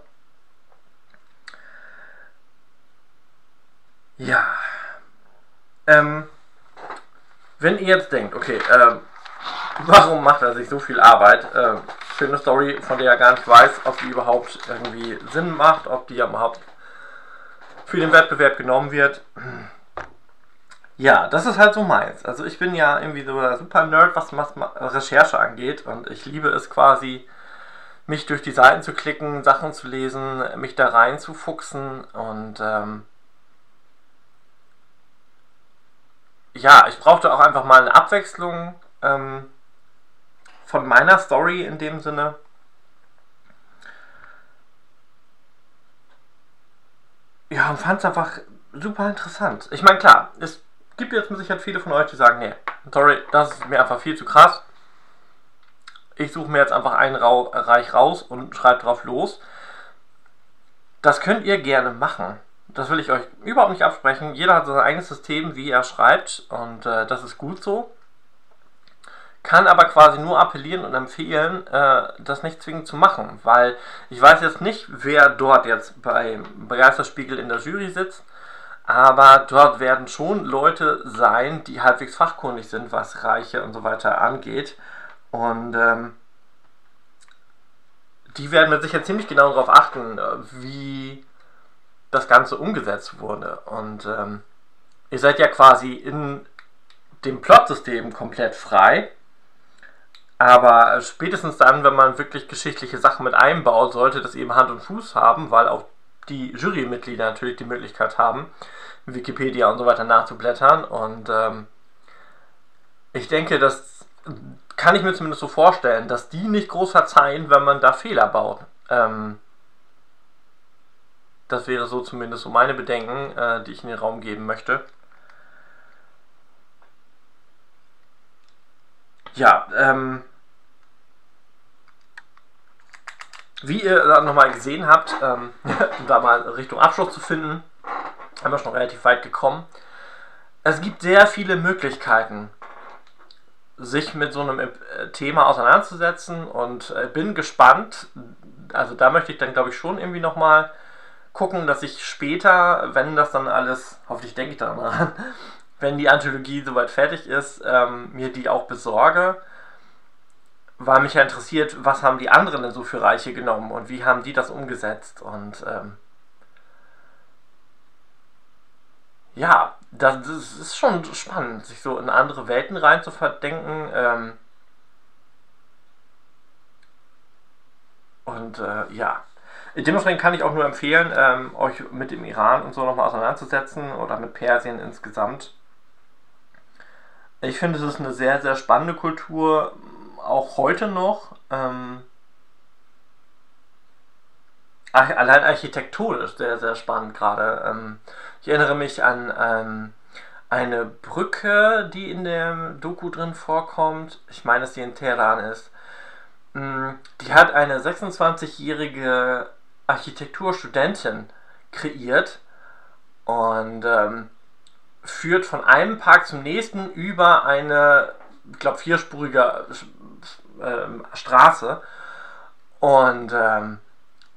B: Ja. Ähm, wenn ihr jetzt denkt, okay, äh, warum macht er sich so viel Arbeit? Äh, eine Story, von der er gar nicht weiß, ob die überhaupt irgendwie Sinn macht, ob die überhaupt für den Wettbewerb genommen wird. Ja, das ist halt so meins. Also ich bin ja irgendwie so der super Nerd, was, Recherche angeht und ich liebe es quasi, mich durch die Seiten zu klicken, Sachen zu lesen, mich da rein zu fuchsen und ähm, ja, ich brauchte auch einfach mal eine Abwechslung. Ähm, von meiner Story in dem Sinne. Ja, und fand es einfach super interessant. Ich meine, klar, es gibt jetzt mit Sicherheit viele von euch, die sagen, nee, sorry, das ist mir einfach viel zu krass. Ich suche mir jetzt einfach einen Reich raus und schreibe drauf los. Das könnt ihr gerne machen. Das will ich euch überhaupt nicht absprechen. Jeder hat sein eigenes System, wie er schreibt und äh, das ist gut so kann aber quasi nur appellieren und empfehlen, äh, das nicht zwingend zu machen, weil ich weiß jetzt nicht, wer dort jetzt beim Begeisterspiegel in der Jury sitzt, aber dort werden schon Leute sein, die halbwegs fachkundig sind, was Reiche und so weiter angeht. Und ähm, die werden mit sicher ziemlich genau darauf achten, wie das Ganze umgesetzt wurde. Und ähm, ihr seid ja quasi in dem Plotsystem komplett frei aber spätestens dann, wenn man wirklich geschichtliche Sachen mit einbaut, sollte das eben Hand und Fuß haben, weil auch die Jurymitglieder natürlich die Möglichkeit haben, Wikipedia und so weiter nachzublättern. Und ähm, ich denke, das kann ich mir zumindest so vorstellen, dass die nicht groß verzeihen, wenn man da Fehler baut. Ähm, das wäre so zumindest so meine Bedenken, äh, die ich in den Raum geben möchte. Ja, ähm, wie ihr nochmal gesehen habt, ähm, <laughs> um da mal Richtung Abschluss zu finden, haben wir schon relativ weit gekommen. Es gibt sehr viele Möglichkeiten, sich mit so einem äh, Thema auseinanderzusetzen und äh, bin gespannt. Also da möchte ich dann, glaube ich, schon irgendwie nochmal gucken, dass ich später, wenn das dann alles, hoffentlich denke ich daran, wenn die Anthologie soweit fertig ist, ähm, mir die auch besorge. Weil mich ja interessiert, was haben die anderen denn so für Reiche genommen und wie haben die das umgesetzt und ähm, ja, das, das, ist schon spannend, sich so in andere Welten rein zu verdenken. Ähm, und äh, ja, dementsprechend kann ich auch nur empfehlen, ähm, euch mit dem Iran und so nochmal auseinanderzusetzen oder mit Persien insgesamt. Ich finde, es ist eine sehr, sehr spannende Kultur, auch heute noch. Ähm, allein architektonisch sehr, sehr spannend gerade. Ähm, ich erinnere mich an ähm, eine Brücke, die in der Doku drin vorkommt. Ich meine, dass die in Teheran ist. Ähm, die hat eine 26-jährige Architekturstudentin kreiert. Und ähm, führt von einem Park zum nächsten über eine, ich glaube, vierspurige äh, Straße. Und ähm,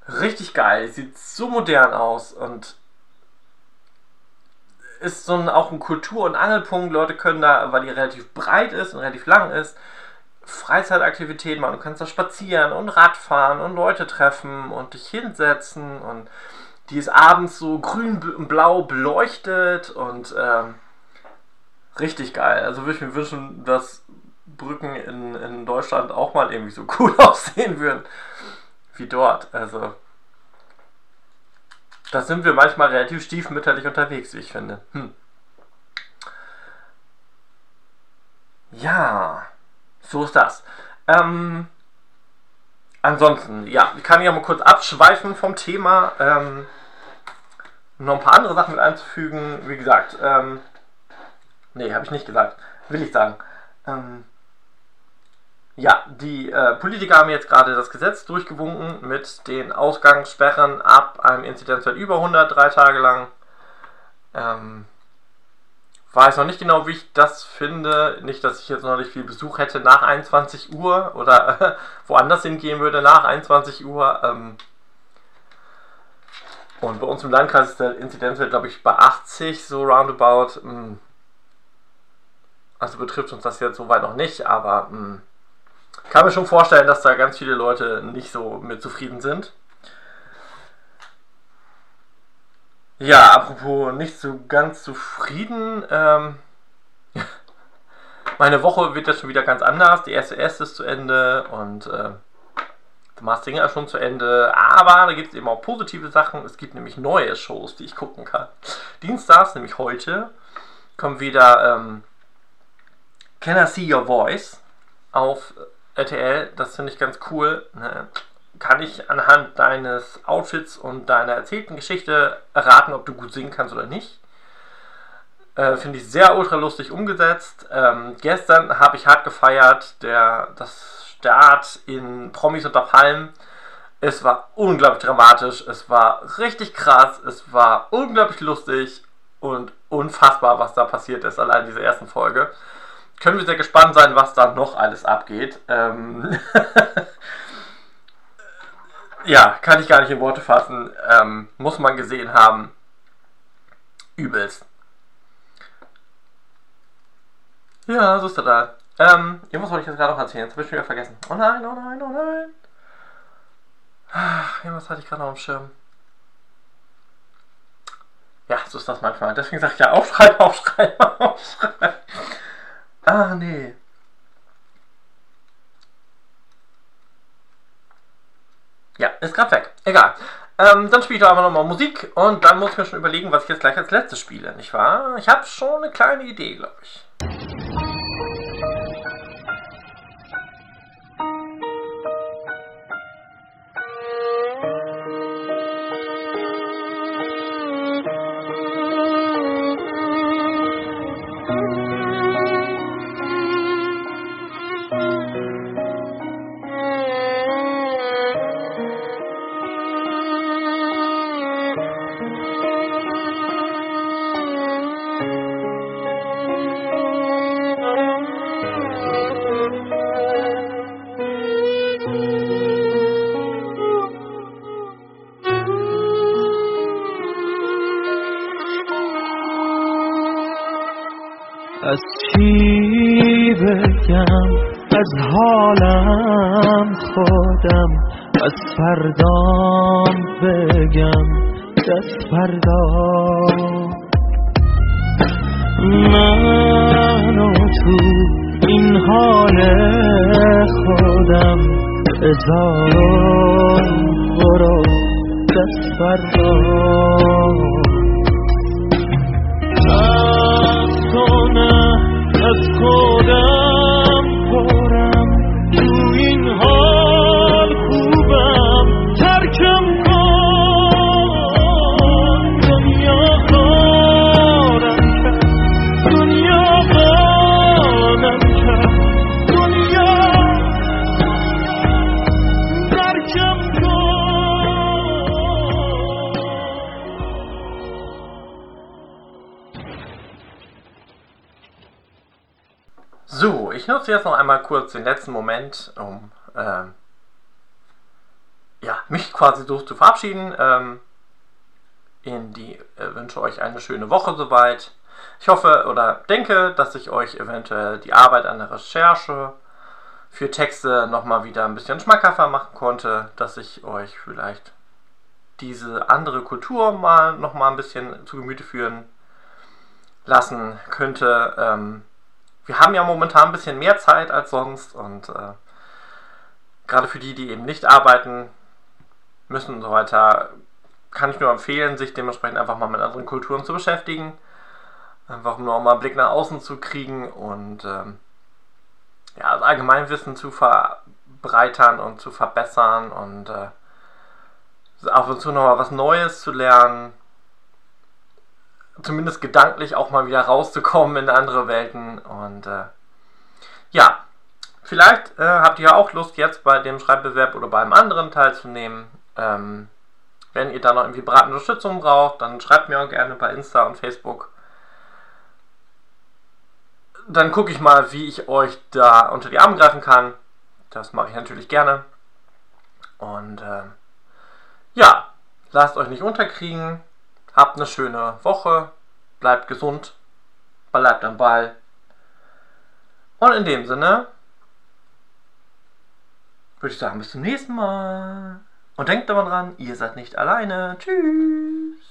B: richtig geil. Sieht so modern aus und ist so ein, auch ein Kultur- und Angelpunkt. Leute können da, weil die relativ breit ist und relativ lang ist, Freizeitaktivitäten machen. Du kannst da spazieren und Radfahren und Leute treffen und dich hinsetzen und die ist abends so grün-blau beleuchtet und ähm, richtig geil. Also würde ich mir wünschen, dass Brücken in, in Deutschland auch mal irgendwie so <laughs> cool aussehen würden wie dort. Also, da sind wir manchmal relativ stiefmütterlich unterwegs, wie ich finde. Hm. Ja, so ist das. Ähm, ansonsten, ja, ich kann ja mal kurz abschweifen vom Thema. Ähm, noch ein paar andere Sachen mit einzufügen. Wie gesagt, ähm, nee, habe ich nicht gesagt. Will ich sagen. Ähm, ja, die äh, Politiker haben jetzt gerade das Gesetz durchgewunken mit den Ausgangssperren ab einem Inzidenzwert über 100, drei Tage lang. Ähm, weiß noch nicht genau, wie ich das finde. Nicht, dass ich jetzt noch nicht viel Besuch hätte nach 21 Uhr oder äh, <laughs> woanders hingehen würde nach 21 Uhr. Ähm, und bei uns im Landkreis ist der Inzidenzwert, glaube ich, bei 80, so roundabout. Hm. Also betrifft uns das jetzt soweit noch nicht, aber hm, kann mir schon vorstellen, dass da ganz viele Leute nicht so mit zufrieden sind. Ja, apropos nicht so ganz zufrieden. Ähm, <laughs> meine Woche wird jetzt schon wieder ganz anders. Die erste S ist zu Ende und äh, The Masked Singer schon zu Ende. Aber da gibt es eben auch positive Sachen. Es gibt nämlich neue Shows, die ich gucken kann. Dienstags, nämlich heute, kommt wieder ähm, Can I See Your Voice auf RTL, das finde ich ganz cool. Ne? Kann ich anhand deines Outfits und deiner erzählten Geschichte erraten, ob du gut singen kannst oder nicht. Äh, finde ich sehr ultra lustig umgesetzt. Ähm, gestern habe ich hart gefeiert, der, das Start in Promis unter Palmen. Es war unglaublich dramatisch, es war richtig krass, es war unglaublich lustig und unfassbar, was da passiert ist, allein diese ersten Folge können wir sehr gespannt sein, was da noch alles abgeht. Ähm <laughs> ja, kann ich gar nicht in Worte fassen. Ähm, muss man gesehen haben. Übelst. Ja, so ist er da. Ähm, irgendwas wollte ich jetzt gerade noch erzählen. Jetzt habe ich wieder vergessen. Oh nein, oh nein, oh nein. Ach, irgendwas hatte ich gerade noch am Schirm. Ja, so ist das manchmal. Deswegen sage ich ja aufschreiben, <laughs> aufschreiben, aufschreiben. Ah, nee. Ja, ist gerade weg. Egal. Ähm, dann spiele ich doch einfach nochmal Musik und dann muss ich mir schon überlegen, was ich jetzt gleich als letztes spiele, nicht wahr? Ich habe schon eine kleine Idee, glaube ich.
C: از پردام بگم دست فردام. من و تو این حال خودم ازارو برو دست فردام.
B: از تو نه از خودم nutze jetzt noch einmal kurz den letzten Moment, um ähm, ja, mich quasi so zu verabschieden. Ähm, in die äh, wünsche euch eine schöne Woche soweit. Ich hoffe oder denke, dass ich euch eventuell die Arbeit an der Recherche für Texte nochmal wieder ein bisschen schmackhafter machen konnte, dass ich euch vielleicht diese andere Kultur mal nochmal ein bisschen zu Gemüte führen lassen könnte. Ähm, wir haben ja momentan ein bisschen mehr Zeit als sonst und äh, gerade für die, die eben nicht arbeiten müssen und so weiter, kann ich nur empfehlen, sich dementsprechend einfach mal mit anderen Kulturen zu beschäftigen. Einfach um noch mal einen Blick nach außen zu kriegen und ähm, ja, das Allgemeinwissen zu verbreitern und zu verbessern und äh, ab und zu noch mal was Neues zu lernen. Zumindest gedanklich auch mal wieder rauszukommen in andere Welten. Und äh, ja, vielleicht äh, habt ihr auch Lust, jetzt bei dem Schreibbewerb oder bei einem anderen teilzunehmen. Ähm, wenn ihr da noch irgendwie beratende Unterstützung braucht, dann schreibt mir auch gerne bei Insta und Facebook. Dann gucke ich mal, wie ich euch da unter die Arme greifen kann. Das mache ich natürlich gerne. Und äh, ja, lasst euch nicht unterkriegen. Habt eine schöne Woche. Bleibt gesund. Bleibt am Ball. Und in dem Sinne würde ich sagen, bis zum nächsten Mal. Und denkt dran, ihr seid nicht alleine. Tschüss.